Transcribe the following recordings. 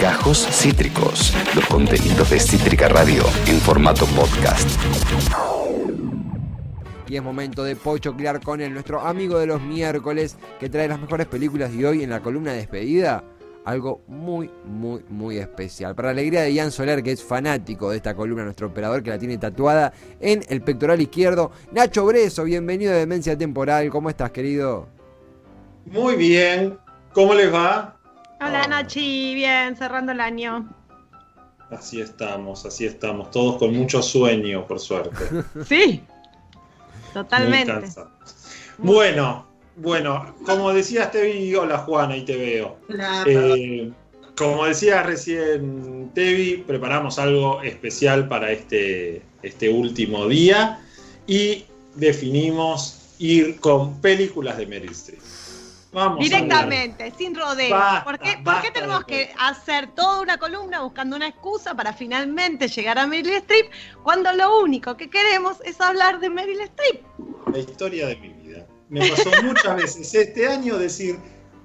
Gajos Cítricos, los contenidos de Cítrica Radio en formato podcast. Y es momento de pochoclear con él, nuestro amigo de los miércoles, que trae las mejores películas y hoy en la columna de despedida, algo muy, muy, muy especial. Para la alegría de Ian Soler, que es fanático de esta columna, nuestro operador que la tiene tatuada en el pectoral izquierdo. Nacho Breso, bienvenido a Demencia Temporal. ¿Cómo estás, querido? Muy bien. ¿Cómo les va? Hola, Nachi. Bien, cerrando el año. Así estamos, así estamos. Todos con mucho sueño, por suerte. sí, totalmente. Bueno, bueno, como decías, Tevi, hola Juana, ahí te veo. Eh, como decía recién Tevi, preparamos algo especial para este, este último día y definimos ir con películas de Meryl Streep. Vamos Directamente, sin rodeo. ¿Por qué, tenemos que hacer toda una columna buscando una excusa para finalmente llegar a Meryl Streep cuando lo único que queremos es hablar de Meryl Streep? La historia de mi vida me pasó muchas veces este año decir,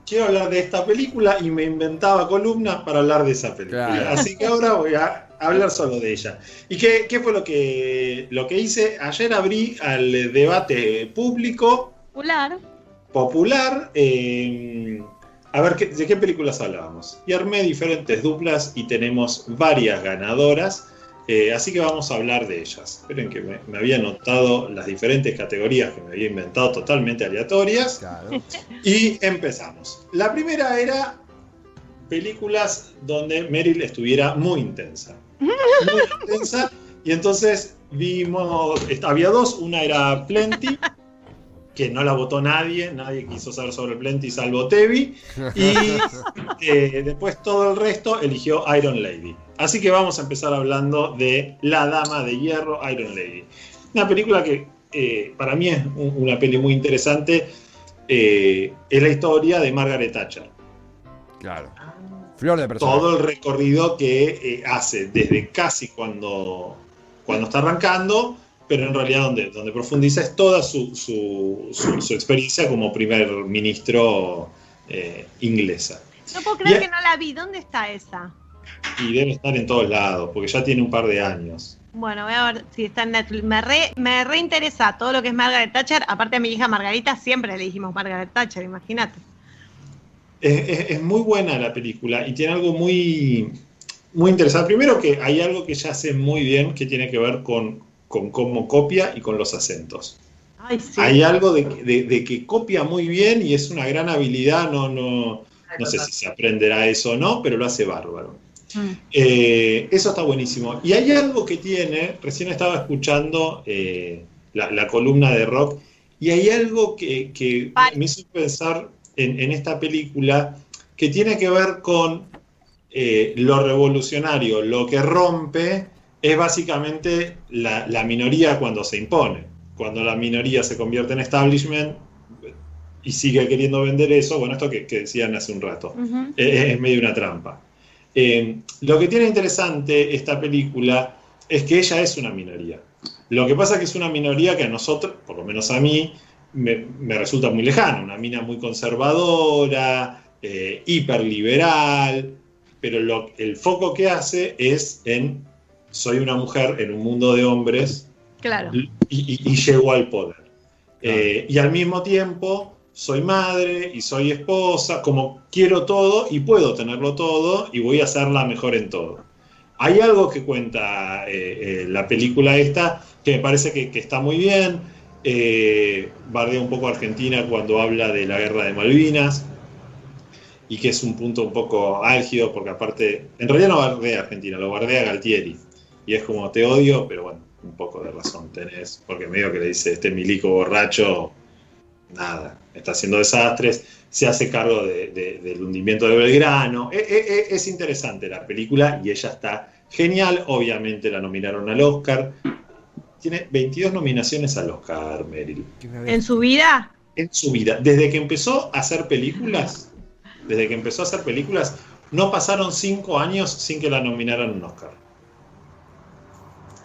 quiero hablar de esta película y me inventaba columnas para hablar de esa película. Así que ahora voy a hablar solo de ella. ¿Y qué, fue lo que, lo que hice? Ayer abrí al debate público. Popular. Popular. Eh, a ver de qué películas hablábamos. Y armé diferentes duplas y tenemos varias ganadoras. Eh, así que vamos a hablar de ellas. Esperen que me, había notado las diferentes categorías que me había inventado totalmente aleatorias. Y empezamos. La primera era películas donde Meryl estuviera muy intensa. Muy intensa. Y entonces vimos, había dos, una era Plenty, que no la votó nadie, nadie quiso saber sobre Plenty salvo Tevi, y eh, después todo el resto eligió Iron Lady. Así que vamos a empezar hablando de La Dama de Hierro, Iron Lady. Una película que eh, para mí es una peli muy interesante. Eh, es la historia de Margaret Thatcher. Claro. Flor de Todo el recorrido que hace desde casi cuando, cuando está arrancando, pero en realidad donde, donde profundiza es toda su, su, experiencia como primer ministro inglesa. No puedo creer que no la vi. ¿Dónde está esa? y debe estar en todos lados, porque ya tiene un par de años. Bueno, voy a ver si está en Netflix. Me, re, me reinteresa todo lo que es Margaret Thatcher. Aparte a mi hija Margarita siempre le dijimos Margaret Thatcher, imagínate. Es, muy buena la película y tiene algo muy, muy interesante. Primero que hay algo que ya hace muy bien que tiene que ver con, con cómo copia y con los acentos. Hay algo de, de, que copia muy bien y es una gran habilidad, no, no, no sé si se aprenderá eso o no, pero lo hace bárbaro. Mm. Eh, eso está buenísimo. Y hay algo que tiene, recién estaba escuchando eh, la, columna de rock, y hay algo que, me hizo pensar en, esta película que tiene que ver con eh, lo revolucionario, lo que rompe es básicamente la, minoría cuando se impone. Cuando la minoría se convierte en establishment, y sigue queriendo vender eso, bueno, esto que, decían hace un rato, es, medio una trampa. Eh, lo que tiene interesante esta película es que ella es una minoría. Lo que pasa es que es una minoría que a nosotros, por lo menos a mí, me, resulta muy lejana, una mina muy conservadora, eh, hiperliberal, pero el foco que hace es en soy una mujer en un mundo de hombres claro. y, llegó al poder. Eh, y al mismo tiempo soy madre y soy esposa, como quiero todo y puedo tenerlo todo y voy a hacerla mejor en todo. Hay algo que cuenta eh, eh, la película esta que me parece que, está muy bien. Eh, bardea un poco a Argentina cuando habla de la guerra de Malvinas y que es un punto un poco álgido porque aparte, en realidad no bardea a Argentina, lo bardea a Galtieri. Y es como te odio, pero bueno, un poco de razón tenés, porque medio que le dice este milico borracho, nada, está haciendo desastres, se hace cargo del hundimiento de Belgrano. E, e, e, es, interesante la película y ella está genial. Obviamente la nominaron al Oscar. Tiene 22 nominaciones al Oscar, Meryl. ¿En su vida? En su vida. Desde que empezó a hacer películas, desde que empezó a hacer películas, no pasaron 5 años sin que la nominaran un Oscar.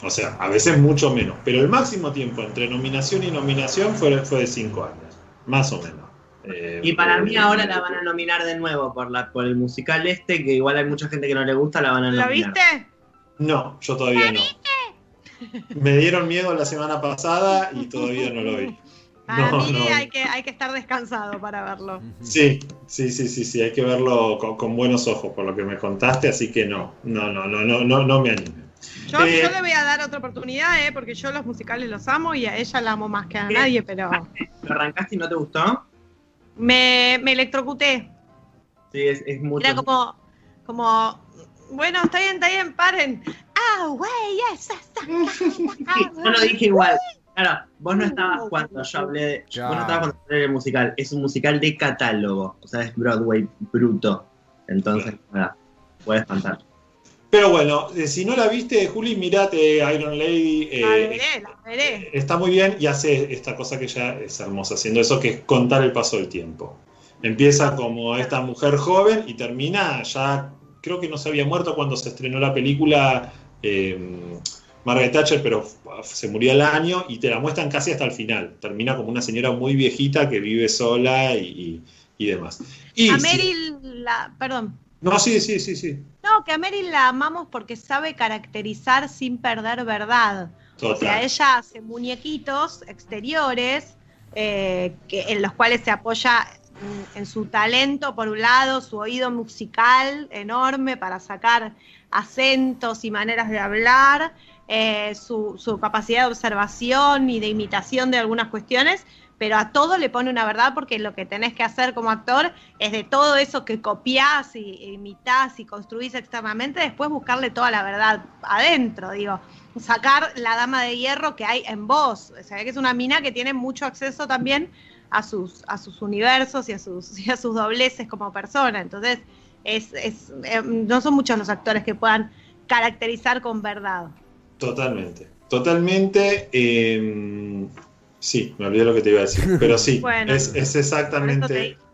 O sea, a veces mucho menos. Pero el máximo tiempo entre nominación y nominación fue, fue de 5 años más o menos. Eh, y para mí ahora la van a nominar de nuevo por, la, por el musical este, que igual hay mucha gente que no le gusta, la van a nominar. ¿Lo viste? No, yo todavía no. Me dieron miedo la semana pasada y todavía no lo vi. Para mí Hay, que, hay que estar descansado para verlo. Sí, sí, sí, sí, sí, hay que verlo con, buenos ojos por lo que me contaste, así que no, no, no, no, no, no, no me anime. Yo, eh, le voy a dar otra oportunidad, ¿eh? porque yo los musicales los amo y a ella la amo más que a nadie, pero... ¿Lo arrancaste y no te gustó? Me, me electrocuté. Sí, es, es mucho. Era como, como, bueno, está bien, está bien, paren. Ah, güey, esa, Yo lo dije igual. Claro, vos no estabas cuando yo hablé de, vos no estabas cuando hablé del musical. Es un musical de catálogo. O sea, es Broadway bruto. Entonces, nada, puede espantar. Pero bueno, eh, si no la viste, Juli, mirate Iron Lady. Eh, la veré, la veré. Eh, está muy bien y hace esta cosa que ya es hermosa, haciendo eso que es contar el paso del tiempo. Empieza como esta mujer joven y termina ya, creo que no se había muerto cuando se estrenó la película Margaret Thatcher, pero se murió al año y te la muestran casi hasta el final. Termina como una señora muy viejita que vive sola y, demás. Y, a Meryl, la, perdón. No, sí, sí, sí, sí. No, que a Meryl la amamos porque sabe caracterizar sin perder verdad. O sea, ella hace muñequitos exteriores eh, que, en los cuales se apoya en, su talento, por un lado, su oído musical enorme para sacar acentos y maneras de hablar, eh, su, su, capacidad de observación y de imitación de algunas cuestiones, pero a todo le pone una verdad porque lo que tenés que hacer como actor es de todo eso que copiás y imitás y construís externamente, después buscarle toda la verdad adentro, digo, sacar la dama de hierro que hay en vos, o sea, que es una mina que tiene mucho acceso también a sus, a sus universos y a sus, y a sus dobleces como persona, entonces es, es eh, no son muchos los actores que puedan caracterizar con verdad. Totalmente, totalmente. Eh, Sí, me olvidé lo que te iba a decir. Pero sí, es, es, exactamente.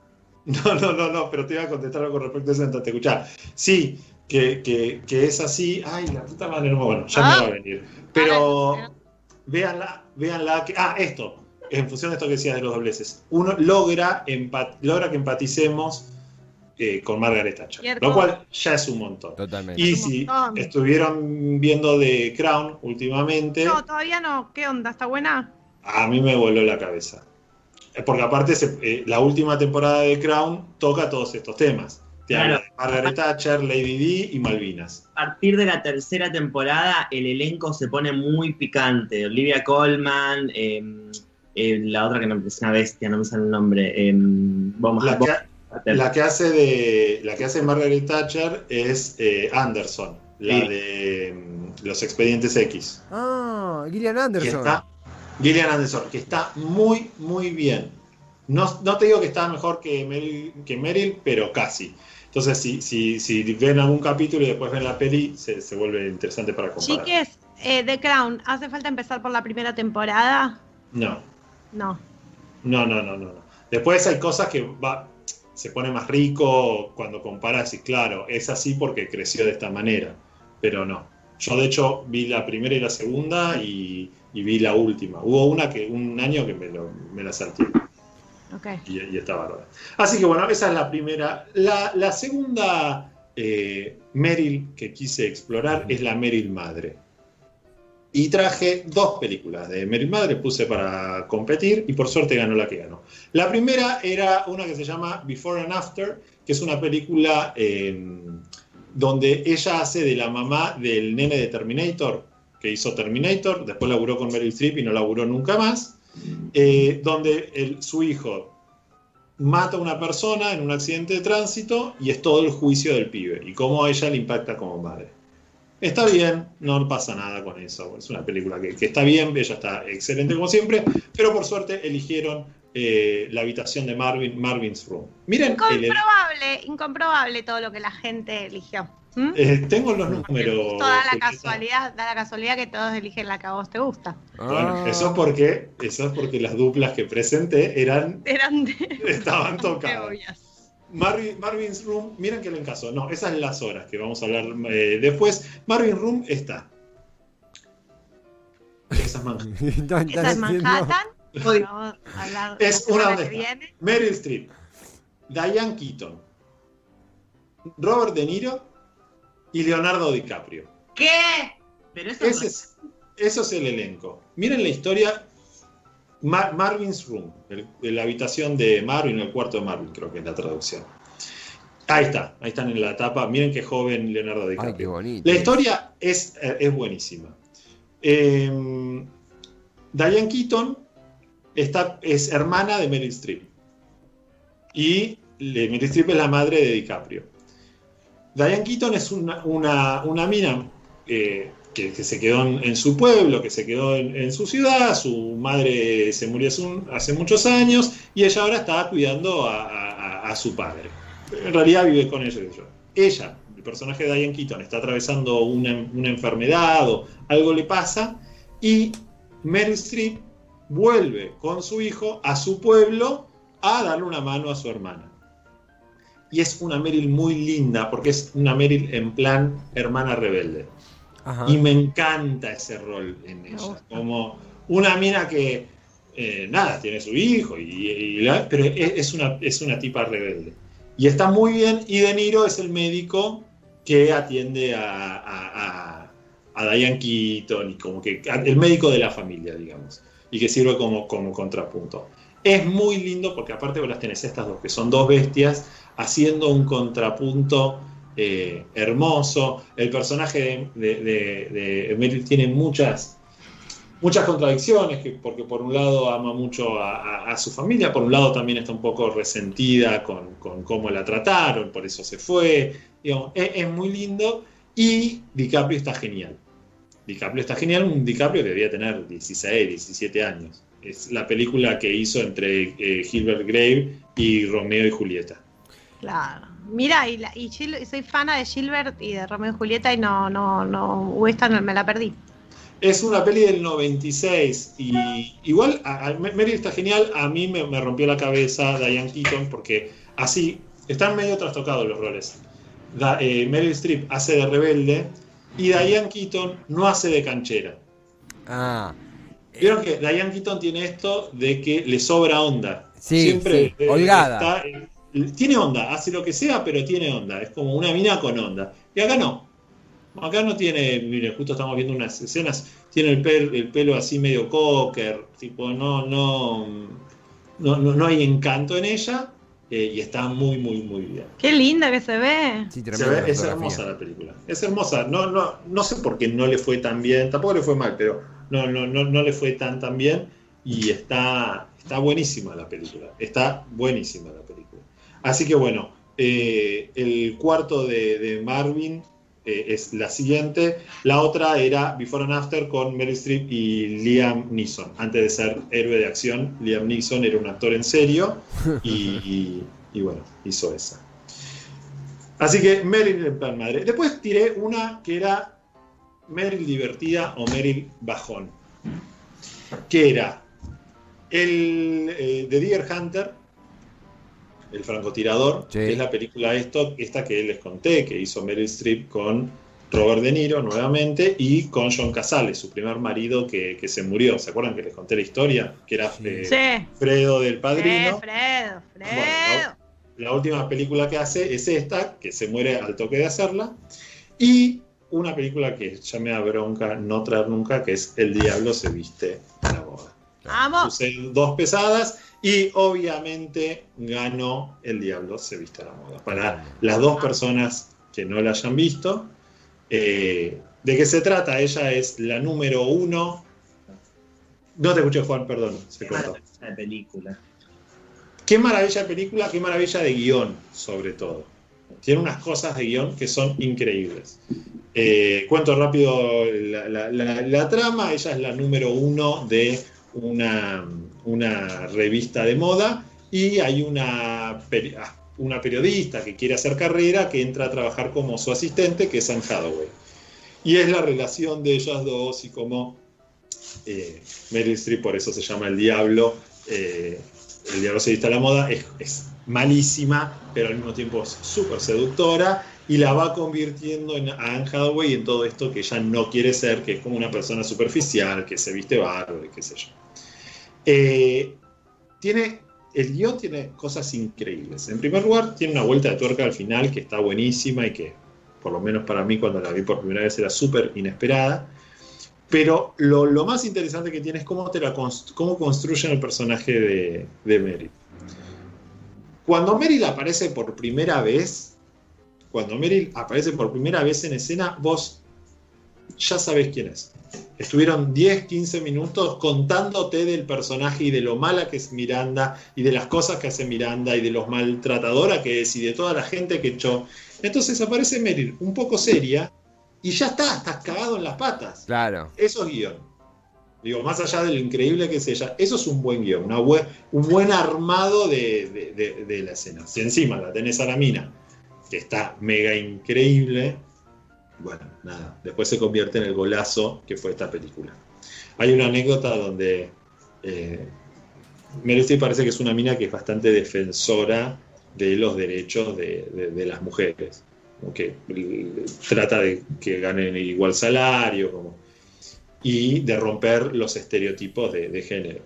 No, no, no, no, pero te iba a contestar algo con respecto a eso te escuchá. Sí, que, que, que, es así. Ay, la puta madre, no, bueno, ya me ah. va a venir. Pero véanla, véanla. Que, ah, esto, en función de esto que decías de los dobleces. Uno logra, logra que empaticemos eh, con Margaret Thatcher, lo cual ya es un montón. Totalmente. Y si estuvieron viendo The Crown últimamente. No, todavía no. ¿Qué onda? ¿Está buena? A mí me voló la cabeza. Porque aparte eh, la última temporada de Crown toca todos estos temas. Te habla de Margaret Thatcher, Lady D y Malvinas. A partir de la tercera temporada el elenco se pone muy picante. Olivia Colman, em, eh, la otra que no, es una bestia, no me sale el nombre. Em, vamos la, que, la que hace de la que hace Margaret Thatcher es eh, Anderson, la de em, los Expedientes X. Ah, Gillian Anderson. Gillian Anderson, que está muy, muy bien. No, no te digo que está mejor que Meryl, que Meryl pero casi. Entonces, si, si, si, ven algún capítulo y después ven la peli, se, se vuelve interesante para comparar. Chiques, eh, The Crown, ¿hace falta empezar por la primera temporada? No. No. No, no, no, no. Después hay cosas que va, se pone más rico cuando comparas y claro, es así porque creció de esta manera, pero no. Yo de hecho vi la primera y la segunda y y vi la última. Hubo una que un año que me, lo, me la salté. Okay. Y, y, está bárbara. Así que bueno, esa es la primera. La, segunda eh, Meryl que quise explorar es la Meryl Madre. Y traje dos películas de Meryl Madre, puse para competir y por suerte ganó la que ganó. La primera era una que se llama Before and After, que es una película eh, donde ella hace de la mamá del nene de Terminator, que hizo Terminator, después laburó con Meryl Streep y no laburó nunca más, eh, donde su hijo mata a una persona en un accidente de tránsito y es todo el juicio del pibe y cómo a ella le impacta como madre. Está bien, no pasa nada con eso. Es una película que, está bien, ella está excelente como siempre, pero por suerte eligieron eh, la habitación de Marvin, Marvin's Room. Miren, incomprobable, incomprobable todo lo que la gente eligió. ¿Mm? Eh, tengo los números. da la casualidad, da la casualidad que todos eligen la que a vos te gusta. Bueno, ah. eso es porque, eso es porque las duplas que presenté eran, eran estaban tocadas. Marvin's Room, miren que le encaso. No, esas son las horas que vamos a hablar eh, después. Marvin Room está. Esa es Manhattan. es una donde Meryl Streep, Diane Keaton, Robert De Niro y Leonardo DiCaprio. ¿Qué? Pero eso, es, eso es el elenco. Miren la historia. Marvin's Room, la habitación de Marvin, el cuarto de Marvin, creo que es la traducción. Ahí está, ahí están en la tapa. Miren qué joven Leonardo DiCaprio. La historia es, eh, es buenísima. Eh, Diane Keaton es hermana de Meryl Streep. Y Meryl Streep es la madre de DiCaprio. Diane Keaton es una, una, mina eh, que, se quedó en, su pueblo, que se quedó en, su ciudad, su madre se murió hace, muchos años y ella ahora está cuidando a, su padre. En realidad vive con ellos. Ella, el personaje de Diane Keaton, está atravesando una, una enfermedad o algo le pasa y Meryl Streep vuelve con su hijo a su pueblo a darle una mano a su hermana. Y es una Meryl muy linda, porque es una Meryl en plan hermana rebelde. Y me encanta ese rol en ella. Como una mina que, eh, nada, tiene su hijo, y, pero es una, es una tipa rebelde. Y está muy bien, y De Niro es el médico que atiende a, a, Diane Keaton, y como que el médico de la familia, digamos y que sirve como, como contrapunto. Es muy lindo porque aparte vos las tenés estas dos, que son dos bestias, haciendo un contrapunto eh, hermoso. El personaje de, de, tiene muchas, muchas contradicciones, que, porque por un lado ama mucho a, su familia, por un lado también está un poco resentida con, con cómo la trataron, por eso se fue. Es muy lindo y DiCaprio está genial. DiCaprio está genial, un DiCaprio que debía tener 16, 17 años. Es la película que hizo entre eh, Gilbert Grave y Romeo y Julieta. Claro. Mira, y, soy fana de Gilbert y de Romeo y Julieta y no, no, no, esta me la perdí. Es una peli del 96 y igual a, Meryl está genial, a mí me, rompió la cabeza Diane Keaton porque así están medio trastocados los roles. Eh, Meryl Streep hace de rebelde y Diane Keaton no hace de canchera. Ah. Vieron que Diane Keaton tiene esto de que le sobra onda. Sí, Siempre sí, holgada. tiene onda, hace lo que sea, pero tiene onda. Es como una mina con onda. Y acá no. Acá no tiene, miren, justo estamos viendo unas escenas, tiene el, el pelo así medio cocker, tipo, no, no, no, no hay encanto en ella, eh, y está muy, muy, muy bien. Qué linda que se ve. es hermosa la película. Es hermosa. No, no, no sé por qué no le fue tan bien. Tampoco le fue mal, pero no, no, no, no le fue tan tan bien. Y está, está buenísima la película. Está buenísima la película. Así que bueno, eh, el cuarto de Marvin eh, es la siguiente. La otra era Before and After con Meryl Streep y Liam Neeson. Antes de ser héroe de acción, Liam Neeson era un actor en serio y, bueno, hizo esa. Así que Meryl en plan madre. Después tiré una que era Meryl divertida o Meryl bajón. Que era el eh, The Deer Hunter, el francotirador, que es la película esto, esta que les conté, que hizo Meryl Streep con Robert De Niro nuevamente y con John Casale, su primer marido que, se murió. ¿Se acuerdan que les conté la historia? Que era eh, Fredo del Padrino. Fredo, Fredo. la, última película que hace es esta, que se muere al toque de hacerla. Y una película que ya me da bronca no traer nunca, que es El Diablo se viste a la boda. Vamos. dos pesadas y obviamente ganó El Diablo se viste a la moda. Para las dos personas que no la hayan visto, eh, ¿de qué se trata? Ella es la número uno. No te escuché, Juan, perdón. Se qué maravilla de película. Qué maravilla de película, qué maravilla de guion, sobre todo. Tiene unas cosas de guion que son increíbles. Eh, cuento rápido la trama. Ella es la número uno de una, una revista de moda y hay una, una periodista que quiere hacer carrera que entra a trabajar como su asistente, que es Anne Hathaway. Y es la relación de ellas dos y como eh, Meryl Streep, por eso se llama El Diablo, eh, El Diablo se viste a la moda, es, es malísima, pero al mismo tiempo es súper seductora y la va convirtiendo en Anne Hathaway en todo esto que ella no quiere ser, que es como una persona superficial, que se viste bárbaro y qué sé yo. Eh, tiene, el guion tiene cosas increíbles. En primer lugar, tiene una vuelta de tuerca al final que está buenísima y que, por lo menos para mí, cuando la vi por primera vez, era súper inesperada. Pero lo, más interesante que tiene es cómo, te la cómo construyen el personaje de, de Meryl. Cuando Meryl aparece por primera vez, cuando Meryl aparece por primera vez en escena, vos ya sabés quién es. Estuvieron 10, 15 minutos contándote del personaje y de lo mala que es Miranda y de las cosas que hace Miranda y de lo maltratadora que es y de toda la gente que echó. Entonces aparece Meryl un poco seria y ya está, estás cagado en las patas. Claro. Eso es guion. Digo, más allá de lo increíble que es ella, eso es un buen guion, una un buen armado de, de, la escena. Si encima la tenés a la mina, que está mega increíble, bueno, nada, después se convierte en el golazo que fue esta película. Hay una anécdota donde eh, Meryl parece que es una mina que es bastante defensora de los derechos de, las mujeres, que trata de que ganen igual salario como, y de romper los estereotipos de, género.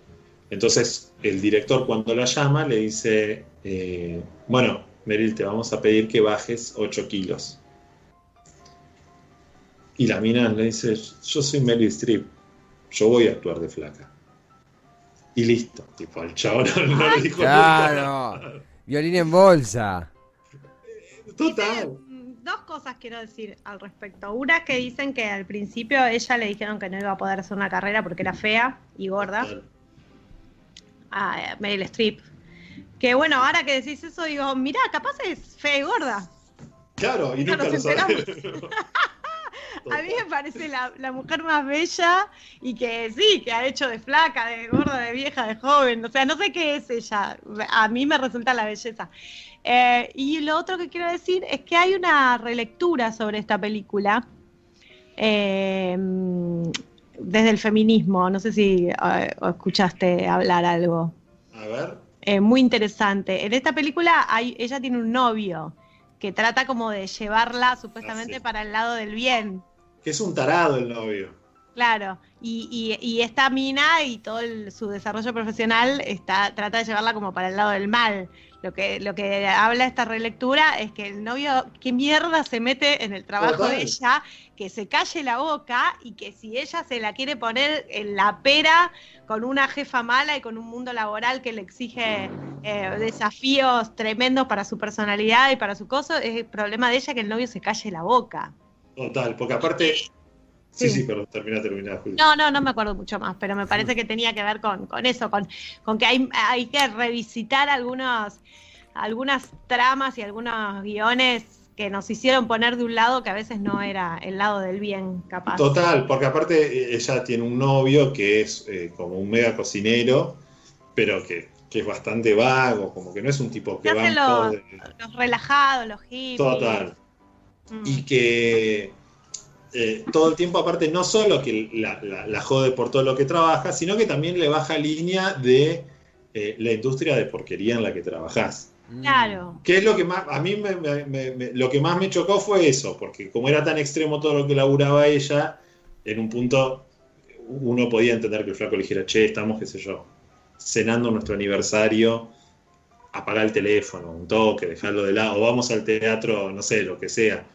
Entonces el director cuando la llama le dice, eh, bueno, Meryl, te vamos a pedir que bajes 8 kilos. Y la mina le dice, yo soy Meryl Streep, yo voy a actuar de flaca. Y listo, tipo, al chavo no, le dijo Claro, violín en bolsa. Total. Dos cosas quiero decir al respecto. Una que dicen que al principio a ella le dijeron que no iba a poder hacer una carrera porque era fea y gorda. A Meryl Streep. Que bueno, ahora que decís eso, digo, mirá, capaz es fea y gorda. Claro, y nunca lo sabemos. A mí me parece la, mujer más bella y que sí, que ha hecho de flaca, de gorda, de vieja, de joven. O sea, no sé qué es ella. A mí me resulta la belleza. Eh, y lo otro que quiero decir es que hay una relectura sobre esta película eh, desde el feminismo. No sé si eh, escuchaste hablar algo. A ver. muy interesante. En esta película hay, ella tiene un novio que trata como de llevarla supuestamente para el lado del bien. Que es un tarado el novio. Claro, y, y, esta mina y todo su desarrollo profesional está, trata de llevarla como para el lado del mal. Lo que, lo que habla esta relectura es que el novio, qué mierda se mete en el trabajo de ella, que se calle la boca y que si ella se la quiere poner en la pera con una jefa mala y con un mundo laboral que le exige eh, desafíos tremendos para su personalidad y para su coso, es el problema de ella que el novio se calle la boca. Total, porque aparte Sí, sí, pero termina, termina, No, no, no me acuerdo mucho más, pero me parece que tenía que ver con, eso, con, con que hay, hay que revisitar algunos, algunas tramas y algunos guiones que nos hicieron poner de un lado que a veces no era el lado del bien capaz. Total, porque aparte eh, ella tiene un novio que es eh, como un mega cocinero, pero que, es bastante vago, como que no es un tipo que va los, los relajados, los hippies. Total. Mm. Y que eh, todo el tiempo, aparte, no solo que la, jode por todo lo que trabaja, sino que también le baja línea de eh, la industria de porquería en la que trabajás. Claro. Que es lo que más, a mí lo que más me chocó fue eso, porque como era tan extremo todo lo que laburaba ella, en un punto uno podía entender que el flaco le dijera, che, estamos, qué sé yo, cenando nuestro aniversario, apagar el teléfono, un toque, dejarlo de lado, o vamos al teatro, no sé, lo que sea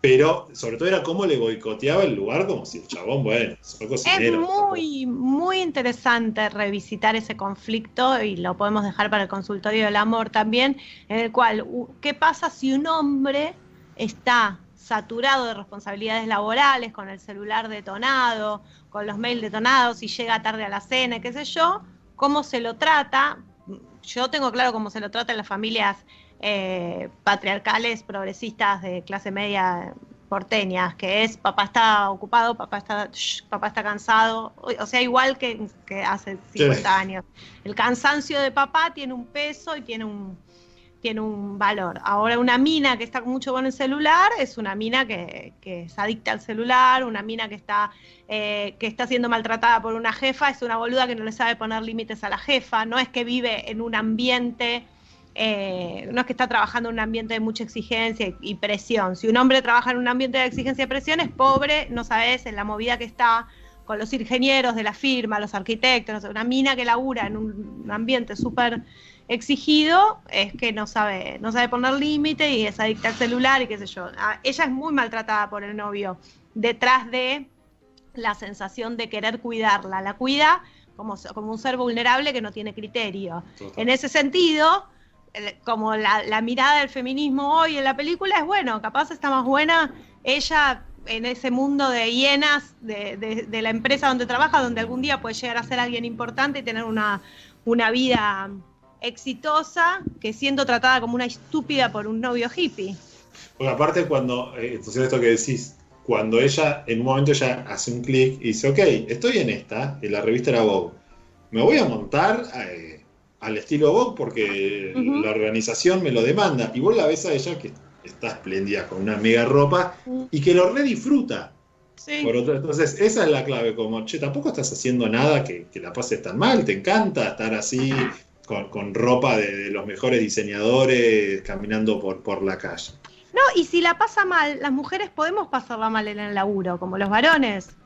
pero sobre todo era cómo le boicoteaba el lugar como si el chabón, bueno, fue cocinero. Es muy, muy interesante revisitar ese conflicto y lo podemos dejar para el consultorio del amor también, en el cual, ¿qué pasa si un hombre está saturado de responsabilidades laborales, con el celular detonado, con los mails detonados y llega tarde a la cena, qué sé yo? ¿Cómo se lo trata? Yo tengo claro cómo se lo trata en las familias eh, patriarcales, progresistas de clase media porteñas, que es papá está ocupado, papá está, papá está cansado, o sea, igual que, hace 50 años. El cansancio de papá tiene un peso y tiene un, tiene un valor. Ahora una mina que está mucho con el celular es una mina que, que es adicta al celular, una mina que está, eh, que está siendo maltratada por una jefa, es una boluda que no le sabe poner límites a la jefa, no es que vive en un ambiente eh, no es que está trabajando en un ambiente de mucha exigencia y, presión. Si un hombre trabaja en un ambiente de exigencia y presión, es pobre, no sabes en la movida que está con los ingenieros de la firma, los arquitectos, una mina que labura en un ambiente súper exigido, es que no sabe, no sabe poner límite y es adicta al celular y qué sé yo. Ah, ella es muy maltratada por el novio, detrás de la sensación de querer cuidarla. La cuida como, como un ser vulnerable que no tiene criterio. En ese sentido, como la, mirada del feminismo hoy en la película es bueno, capaz está más buena ella en ese mundo de hienas de, la empresa donde trabaja, donde algún día puede llegar a ser alguien importante y tener una, una vida exitosa, que siendo tratada como una estúpida por un novio hippie. Porque aparte cuando, eh, entonces esto que decís, cuando ella, en un momento ella hace un clic y dice, ok, estoy en esta, en la revista era Vogue, me voy a montar eh, al estilo Vogue porque la organización me lo demanda. Y vos la ves a ella que está espléndida con una mega ropa y que lo redisfruta. Sí. Por otro, entonces, esa es la clave, como, che, tampoco estás haciendo nada que, la pases tan mal, te encanta estar así con, ropa de, los mejores diseñadores caminando por, por la calle. No, y si la pasa mal, las mujeres podemos pasarla mal en el laburo, como los varones.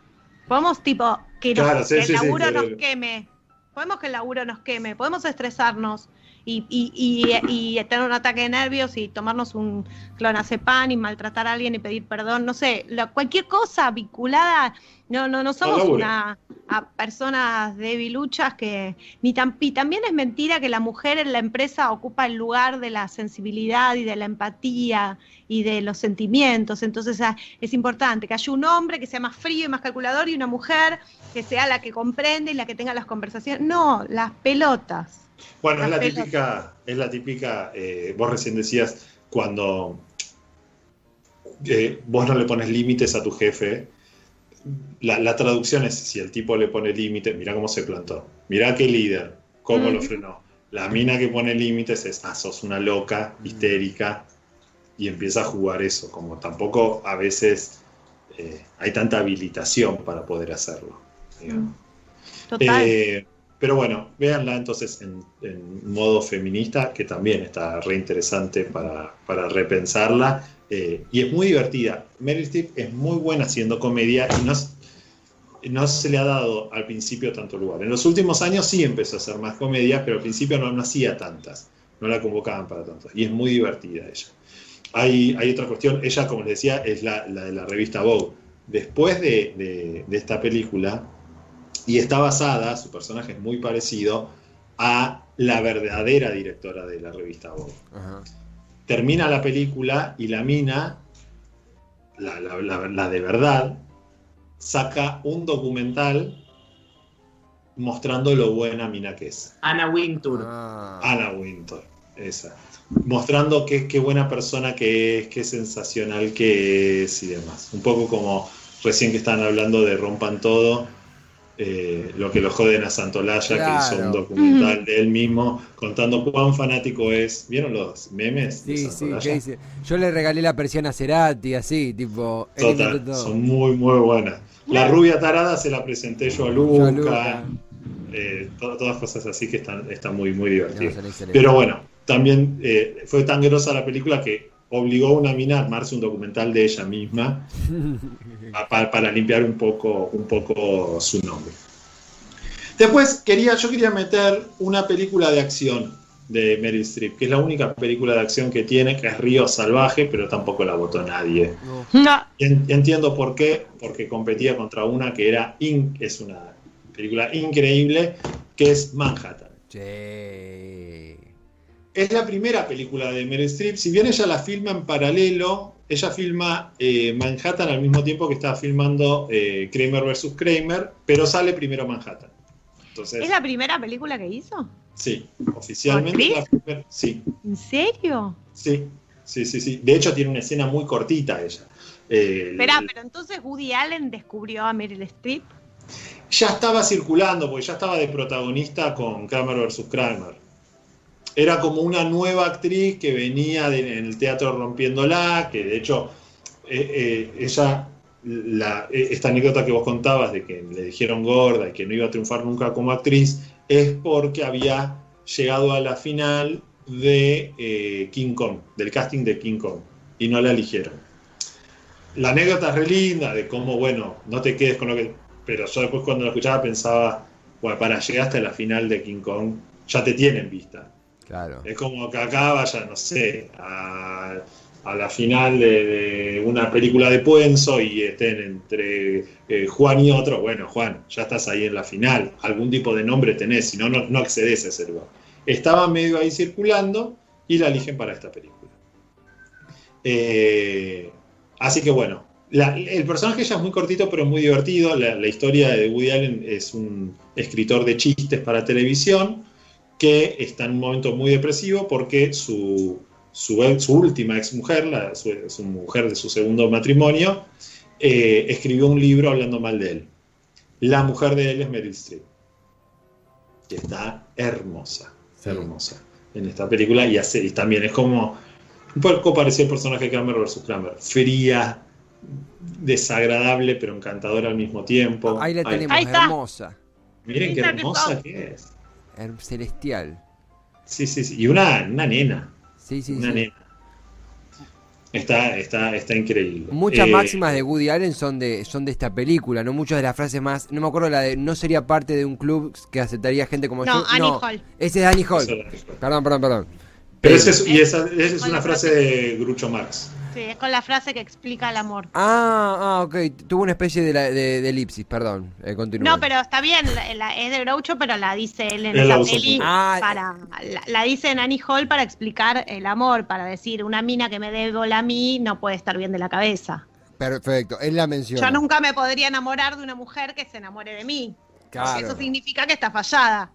Podemos, tipo, que, el laburo nos queme. Podemos que el laburo nos queme, podemos estresarnos y, y, tener un ataque de nervios y tomarnos un clonazepam y maltratar a alguien y pedir perdón, no sé, cualquier cosa vinculada, no, no, no somos una a personas debiluchas que ni tan, y también es mentira que la mujer en la empresa ocupa el lugar de la sensibilidad y de la empatía y de los sentimientos, entonces ah, es importante que haya un hombre que sea más frío y más calculador y una mujer que sea la que comprende y la que tenga las conversaciones, no, las pelotas. Bueno, es la típica, es la típica, eh, vos recién decías, cuando eh, vos no le pones límites a tu jefe, la, traducción es si el tipo le pone límites, mira cómo se plantó, mira qué líder, cómo lo frenó. La mina que pone límites es, ah, sos una loca, histérica, y empieza a jugar eso, como tampoco a veces eh, hay tanta habilitación para poder hacerlo. Total. Pero bueno, véanla entonces en, modo feminista, que también está reinteresante para, para repensarla. Eh, y es muy divertida. Meryl Streep es muy buena haciendo comedia y no, no se le ha dado al principio tanto lugar. En los últimos años sí empezó a hacer más comedia, pero al principio no, hacía tantas. No la convocaban para tantas. Y es muy divertida ella. Hay, hay otra cuestión, ella, como les decía, es la, de la revista Vogue. Después de, de esta película, y está basada, su personaje es muy parecido, a la verdadera directora de la revista Vogue. Termina la película y la mina, la, de verdad, saca un documental mostrando lo buena mina que es. Ana Wintour. Ah. Ana Wintour, exacto. Mostrando qué, qué buena persona que es, qué sensacional que es y demás. Un poco como recién que estaban hablando de Rompan Todo eh, lo que lo joden a Santolaya, que hizo un documental de él mismo contando cuán fanático es. ¿Vieron los memes? Sí, sí, dice? Yo le regalé la persiana a Cerati, así, tipo. Total, son muy, muy buenas. La rubia tarada se la presenté yo a Luca. Eh, todas cosas así que están, están muy, muy divertidas. Pero bueno, también eh, fue tan grosa la película que obligó a una mina a armarse un documental de ella misma para, limpiar un poco, un poco su nombre. Después quería, yo quería meter una película de acción de Meryl Streep, que es la única película de acción que tiene, que es Río Salvaje, pero tampoco la votó nadie. No. Entiendo por qué, porque competía contra una que era es una película increíble, que es Manhattan. Es la primera película de Meryl Streep. Si bien ella la filma en paralelo, ella filma eh, Manhattan al mismo tiempo que está filmando eh, Kramer vs. Kramer, pero sale primero Manhattan. ¿Es la primera película que hizo? Sí, oficialmente. sí. ¿En serio? Sí, sí, sí, sí. De hecho, tiene una escena muy cortita ella. Eh, pero entonces Woody Allen descubrió a Meryl Streep. Ya estaba circulando, porque ya estaba de protagonista con Kramer vs. Kramer era como una nueva actriz que venía en el teatro rompiéndola, que de hecho eh, eh, ella, e, esta anécdota que vos contabas de que le dijeron gorda y que no iba a triunfar nunca como actriz, es porque había llegado a la final de eh, King Kong, del casting de King Kong, y no la eligieron. La anécdota es re linda de cómo, bueno, no te quedes con lo que pero yo después cuando lo escuchaba pensaba, bueno, para llegar hasta la final de King Kong, ya te tienen vista. Es como que acá vaya, no sé, a, la final de, una película de Puenzo y estén entre eh, Juan y otro. Bueno, Juan, ya estás ahí en la final. Algún tipo de nombre tenés, si no, no accedes a ese lugar. Estaba medio ahí circulando y la eligen para esta película. Eh, así que bueno, el personaje ya es muy cortito pero muy divertido. La, la, historia de Woody Allen es un escritor de chistes para televisión que está en un momento muy depresivo porque su, su, última exmujer, la, su, mujer de su segundo matrimonio, eh, escribió un libro hablando mal de él. La mujer de él es Meryl Streep, que está hermosa, hermosa en esta película y, y también es como un poco parecido al personaje de Kramer vs. Kramer, fría, desagradable pero encantadora al mismo tiempo. Ahí la tenemos, hermosa. Miren qué hermosa que es celestial. Sí, sí, sí. Y una, una nena. Sí, sí, una nena. Está, está, está increíble. Muchas eh, máximas de Woody Allen son de, son de esta película, ¿no? Muchas de las frases más. No me acuerdo la de. No sería parte de un club que aceptaría gente como yo. Annie no, Hall. Ese es Annie Hall. Perdón, perdón, perdón. Pero esa es, y esa, esa es una frase de Grucho Marx. Sí, es con la frase que explica el amor. Ah, ah ok. Tuvo una especie de, de, elipsis, perdón. Eh, no, pero está bien. es de Groucho, pero la dice él en la peli. Ah, para, la, dice en Annie Hall para explicar el amor, para decir, una mina que me dé bola a mí no puede estar bien de la cabeza. Perfecto, él la menciona. Yo nunca me podría enamorar de una mujer que se enamore de mí. Claro. Eso significa que está fallada.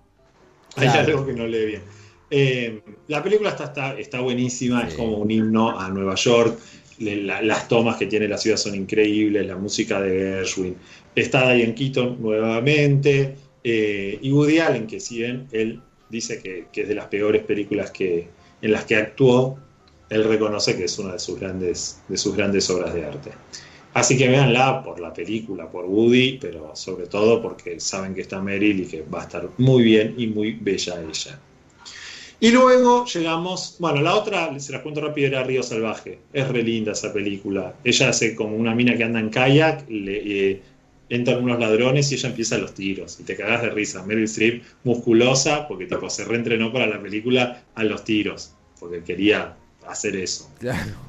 Hay algo que no lee bien. Eh, la película está, está, buenísima, es como un himno a Nueva York. las tomas que tiene la ciudad son increíbles, la música de Gershwin. Está Diane Keaton nuevamente. Eh, y Woody Allen, que si bien él dice que, es de las peores películas que, en las que actuó, él reconoce que es una de sus grandes, de sus grandes obras de arte. Así que véanla por la película, por Woody, pero sobre todo porque saben que está Meryl y que va a estar muy bien y muy bella ella. Y luego llegamos, bueno, la otra, se la cuento rápido, era Río Salvaje. Es re linda esa película. Ella hace como una mina que anda en kayak, le, eh, entran unos ladrones y ella empieza los tiros. Y te cagas de risa. Meryl Streep, musculosa, porque tipo se reentrenó para la película a los tiros, porque quería hacer eso.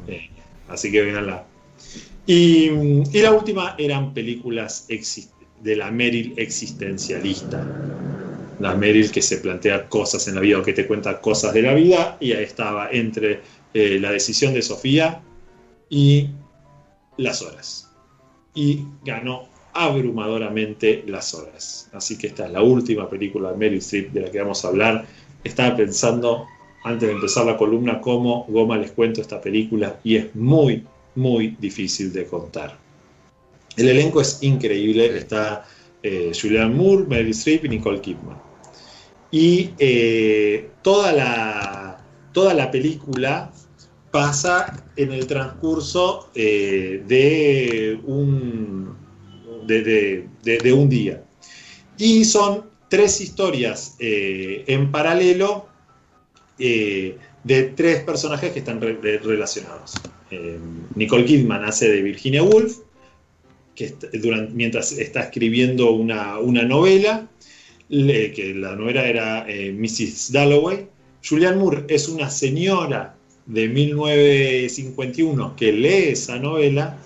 Eh, así que véanla. Y, y la última eran películas de la Meryl existencialista la Meryl que se plantea cosas en la vida o que te cuenta cosas de la vida, y ahí estaba entre eh, la decisión de Sofía y las horas. Y ganó abrumadoramente las horas. Así que esta es la última película de Meryl Streep de la que vamos a hablar. Estaba pensando, antes de empezar la columna, cómo Goma les cuento esta película y es muy, muy difícil de contar. El elenco es increíble, está eh, Julianne Moore, Meryl Streep y Nicole Kidman. Y eh, toda, la, toda la película pasa en el transcurso eh, de, un, de, un día. Y son tres historias eh, en paralelo de tres personajes que están relacionados. Nicole Kidman hace de Virginia Woolf, que durante, mientras está escribiendo una, una novela, que la novela era eh, Mrs. Dalloway. Julianne Moore es una señora de 1951 que lee esa novela.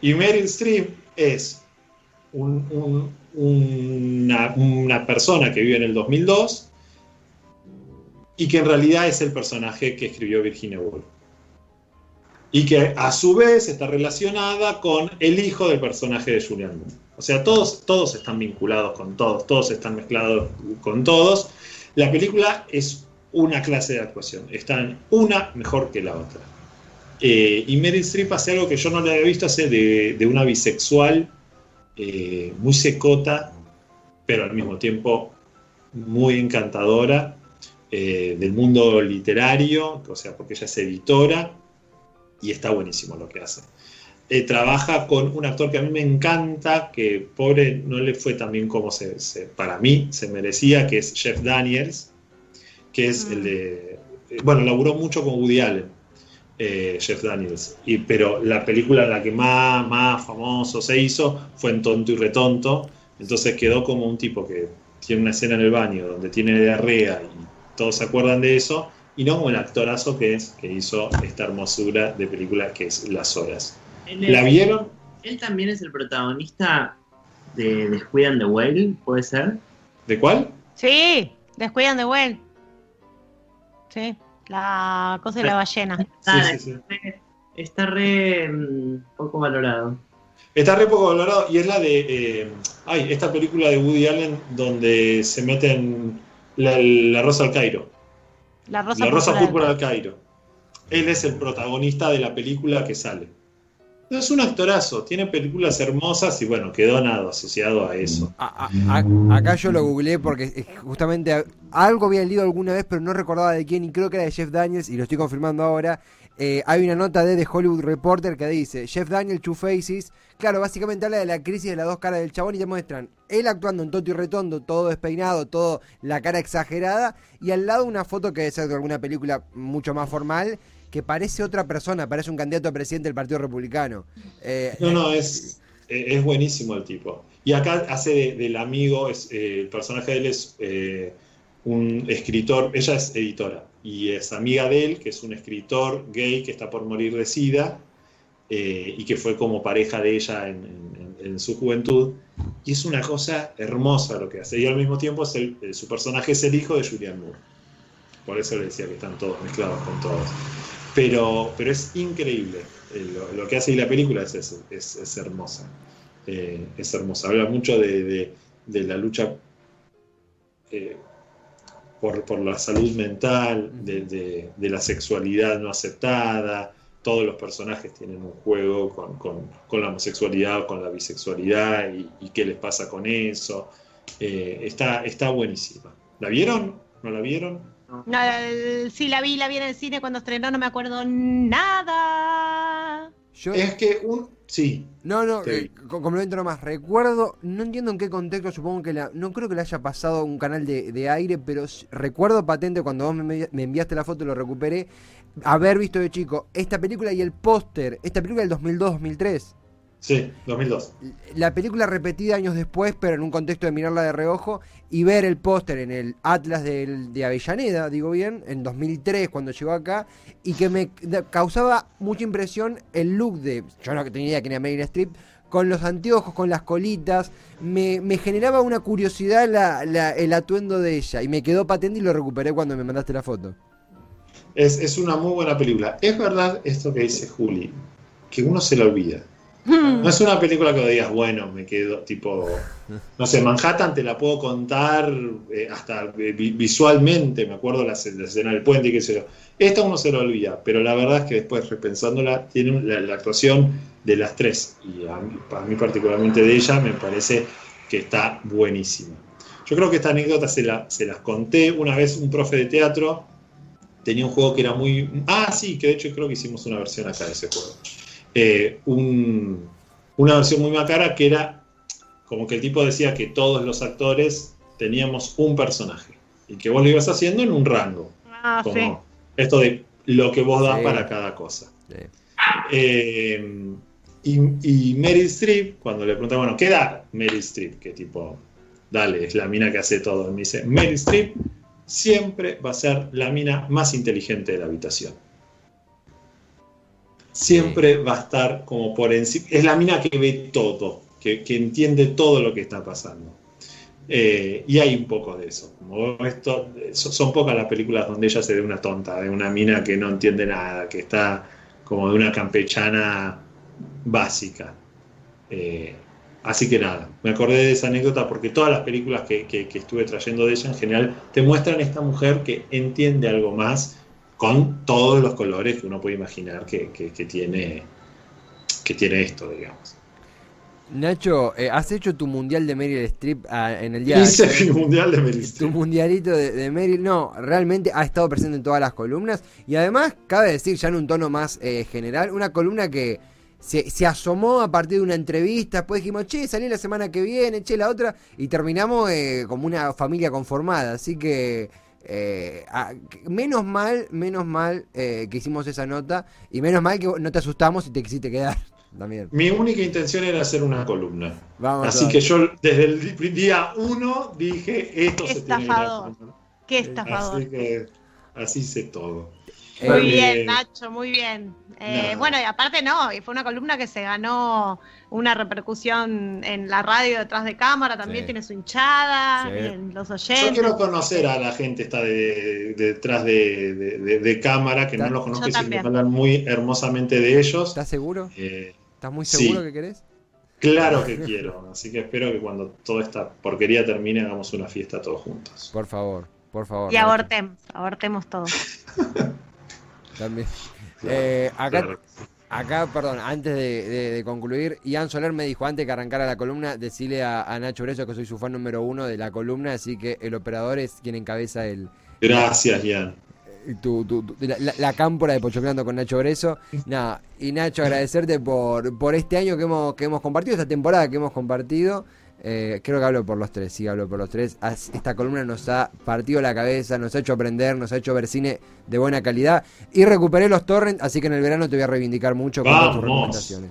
Y Meryl Streep es una, persona que vive en el 2002 y que en realidad es el personaje que escribió Virginia Woolf. Y que a su vez está relacionada con el hijo del personaje de Julianne Moore. O sea, todos, todos están vinculados con todos, todos están mezclados con todos. La película es una clase de actuación, están una mejor que la otra. Eh, y Meryl Streep hace algo que yo no le había visto hacer de, una bisexual eh, muy secota, pero al mismo tiempo muy encantadora, eh, del mundo literario, o sea, porque ella es editora, y está buenísimo lo que hace. Eh, trabaja con un actor que a mí me encanta, que pobre no le fue tan bien como se, para mí se merecía, que es Jeff Daniels, que es el de... Bueno, laburó mucho con Woody Allen, eh, Jeff Daniels, y, pero la película en la que más, más famoso se hizo fue en Tonto y Retonto, Entonces quedó como un tipo que tiene una escena en el baño donde tiene diarrea y todos se acuerdan de eso, y no como el actorazo que es, que hizo esta hermosura de película que es Las Horas. ¿La vieron? Él también es el protagonista de Descuidan de Whale, ¿puede ser? ¿De cuál? Sí, Descuidan de Whale. Sí, la cosa de la ballena. Sí, sí, sí. Está re mm, poco valorado. Está re poco valorado y es la de. Eh, ay, esta película de Woody Allen donde se meten la, la Rosa al Cairo. La Rosa, la Rosa Púrpura al Cairo. Él es el protagonista de la película que sale. Es un actorazo, tiene películas hermosas y bueno, quedó nada asociado a eso. acá yo lo googleé porque justamente algo había leído alguna vez, pero no recordaba de quién y creo que era de Jeff Daniels y lo estoy confirmando ahora. Eh, hay una nota de The Hollywood Reporter que dice, Jeff Daniels, Two Faces, claro, básicamente habla de la crisis de las dos caras del chabón y te muestran él actuando en Toto y Retondo, todo despeinado, todo la cara exagerada, y al lado una foto que debe ser de alguna película mucho más formal, que parece otra persona, parece un candidato a presidente del Partido Republicano. Eh, no, no, es, es buenísimo el tipo. Y acá hace del amigo, es, eh, el personaje de él es eh, un escritor, ella es editora y es amiga de él, que es un escritor gay que está por morir de SIDA y que fue como pareja de ella en, su juventud. Y es una cosa hermosa lo que hace. Y al mismo tiempo es su personaje es el hijo de Julian Moore. Por eso le decía que están todos mezclados con todos. Pero, pero es increíble. Eh, lo, que hace y la película es, es, hermosa. Eh, es hermosa. Habla mucho de, la lucha eh, por, la salud mental, de, la sexualidad no aceptada. Todos los personajes tienen un juego con, la homosexualidad o con la bisexualidad y, qué les pasa con eso. está, está buenísima. ¿La vieron? ¿No la vieron? No, sí, la vi, la vi en el cine cuando estrenó, no me acuerdo nada. Es que un. Sí. No, no, eh, complemento nomás. Recuerdo, no entiendo en qué contexto, supongo que la. No creo que le haya pasado un canal de, aire, pero recuerdo patente cuando vos me, me, enviaste la foto, lo recuperé. Haber visto de chico esta película y el póster, esta película del 2002-2003. Sí, 2002. La película repetida años después, pero en un contexto de mirarla de reojo y ver el póster en el Atlas de Avellaneda, digo bien, en 2003 cuando llegó acá, y que me causaba mucha impresión el look de, yo no tenía idea que era Meryl Streep, con los anteojos, con las colitas, me, generaba una curiosidad el atuendo de ella, y me quedó patente y lo recuperé cuando me mandaste la foto. Es, es una muy buena película. Es verdad esto que dice Juli, que uno se la olvida. No es una película que digas, bueno, me quedo tipo, no sé, Manhattan te la puedo contar eh, hasta eh, visualmente, me acuerdo la, escena del puente y qué sé yo. Esta uno se lo olvida, pero la verdad es que después repensándola, tiene la, actuación de las tres, y a mí, particularmente de ella, me parece que está buenísima. Yo creo que esta anécdota se, la, se las conté una vez un profe de teatro, tenía un juego que era muy... Ah, sí, que de hecho creo que hicimos una versión acá de ese juego eh, una versión muy macabra que era como que el tipo decía que todos los actores teníamos un personaje y que vos lo ibas haciendo en un rango. Ah, como esto de lo que vos das para cada cosa. Eh, y, y, Meryl Streep, cuando le preguntaba, bueno, ¿qué da Meryl Streep? Que tipo, dale, es la mina que hace todo. Me dice, Meryl Streep siempre va a ser la mina más inteligente de la habitación siempre va a estar como por encima. Es la mina que ve todo, que, entiende todo lo que está pasando. Eh, y hay un poco de eso. Como esto, son pocas las películas donde ella se ve una tonta, de una mina que no entiende nada, que está como de una campechana básica. Eh, así que nada, me acordé de esa anécdota porque todas las películas que, que, estuve trayendo de ella en general te muestran esta mujer que entiende algo más con todos los colores que uno puede imaginar que, tiene, que tiene esto, digamos. Nacho, eh, ¿has hecho tu mundial de Meryl Streep ah, en el día Hice mi mundial de Meryl Streep. Tu mundialito de, Meryl, no, realmente ha estado presente en todas las columnas y además, cabe decir ya en un tono más eh, general, una columna que se, asomó a partir de una entrevista, después dijimos, che, salí la semana que viene, che, la otra, y terminamos eh, como una familia conformada, así que eh, menos mal, menos mal eh, que hicimos esa nota y menos mal que no te asustamos y te quisiste quedar. también. Mi única intención era hacer una columna. Así que yo desde el día uno dije, esto se tiene que hacer. Qué estafador. Así que así sé todo. Muy bien, Nacho, muy bien. Eh, bueno, y aparte no, y fue una columna que se ganó una repercusión en la radio detrás de cámara, también tiene su hinchada, en los oyentes. Yo quiero conocer a la gente está detrás de, cámara, que no los conozco y se hablar muy hermosamente de ellos. ¿Estás seguro? Eh, ¿Estás muy seguro que querés? Claro que quiero, así que espero que cuando toda esta porquería termine hagamos una fiesta todos juntos. Por favor, por favor. Y abortemos, abortemos todo. También. Eh, acá, acá, perdón, antes de, concluir, Ian Soler me dijo antes que arrancara la columna, decirle a, Nacho Breso que soy su fan número uno de la columna, así que el operador es quien encabeza el. Gracias, Ian. la, cámpora de Pochoclando con Nacho Breso. Nada, y Nacho, agradecerte por, por este año que hemos, que hemos compartido, esta temporada que hemos compartido. Eh, creo que hablo por los tres, sí, hablo por los tres. Esta columna nos ha partido la cabeza, nos ha hecho aprender, nos ha hecho ver cine de buena calidad. Y recuperé los torrents, así que en el verano te voy a reivindicar mucho con tus recomendaciones.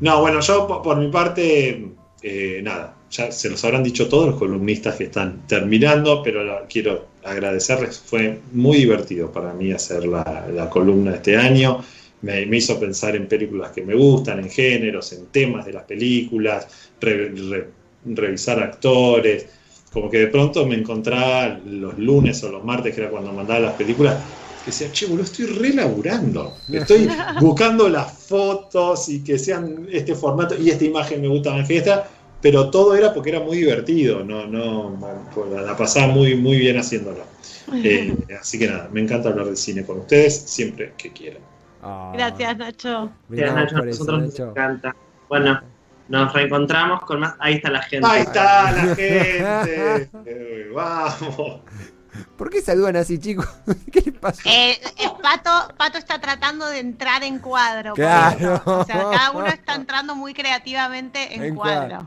No, bueno, yo por, mi parte, eh, nada, ya se los habrán dicho todos los columnistas que están terminando, pero quiero agradecerles. Fue muy divertido para mí hacer la, columna este año. Me, hizo pensar en películas que me gustan, en géneros, en temas de las películas, revisar actores, como que de pronto me encontraba los lunes o los martes, que era cuando mandaba las películas, que decía, che, boludo, estoy relaburando, estoy buscando las fotos y que sean este formato y esta imagen me gusta más que esta, pero todo era porque era muy divertido, no, no, pues la pasaba muy, muy bien haciéndolo. Eh, así que nada, me encanta hablar de cine con ustedes siempre que quieran. Ah. Gracias, Nacho. Gracias, Nacho. nosotros nos encanta. Bueno. Nos reencontramos con más. Ahí está la gente. Ahí está la gente. Vamos. ¿Por qué saludan así, chicos? ¿Qué les pasa? Eh, eh, Pato, Pato está tratando de entrar en cuadro. Claro. O sea, cada uno está entrando muy creativamente en, cuadro.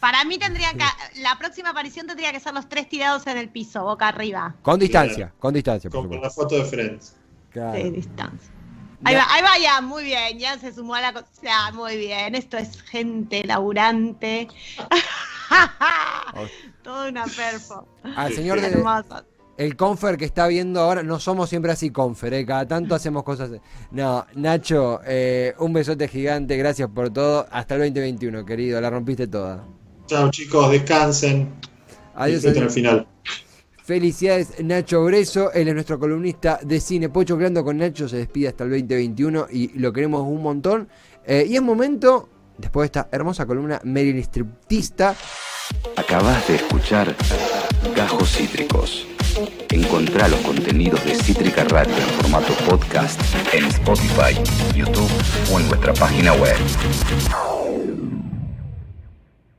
Para mí tendría que. La próxima aparición tendría que ser los tres tirados en el piso, boca arriba. Con distancia, con distancia. Por con la foto de Friends. Claro. Sí, distancia. Ahí va, ahí va ya, muy bien, ya se sumó a la cosa. Muy bien, esto es gente laburante. Todo una perfo. Al señor de, el confer que está viendo ahora, no somos siempre así confer, ¿eh? cada tanto hacemos cosas. No, Nacho, eh, un besote gigante, gracias por todo. Hasta el 2021, querido, la rompiste toda. Chao chicos, descansen. Adiós. Hasta el final. Felicidades Nacho Breso, él es nuestro columnista de cine. Pocho Creando con Nacho se despide hasta el 2021 y lo queremos un montón. Eh, y es momento, después de esta hermosa columna Meryl Striptista. Acabas de escuchar Gajos Cítricos. Encontrá los contenidos de Cítrica Radio en formato podcast en Spotify, YouTube o en nuestra página web.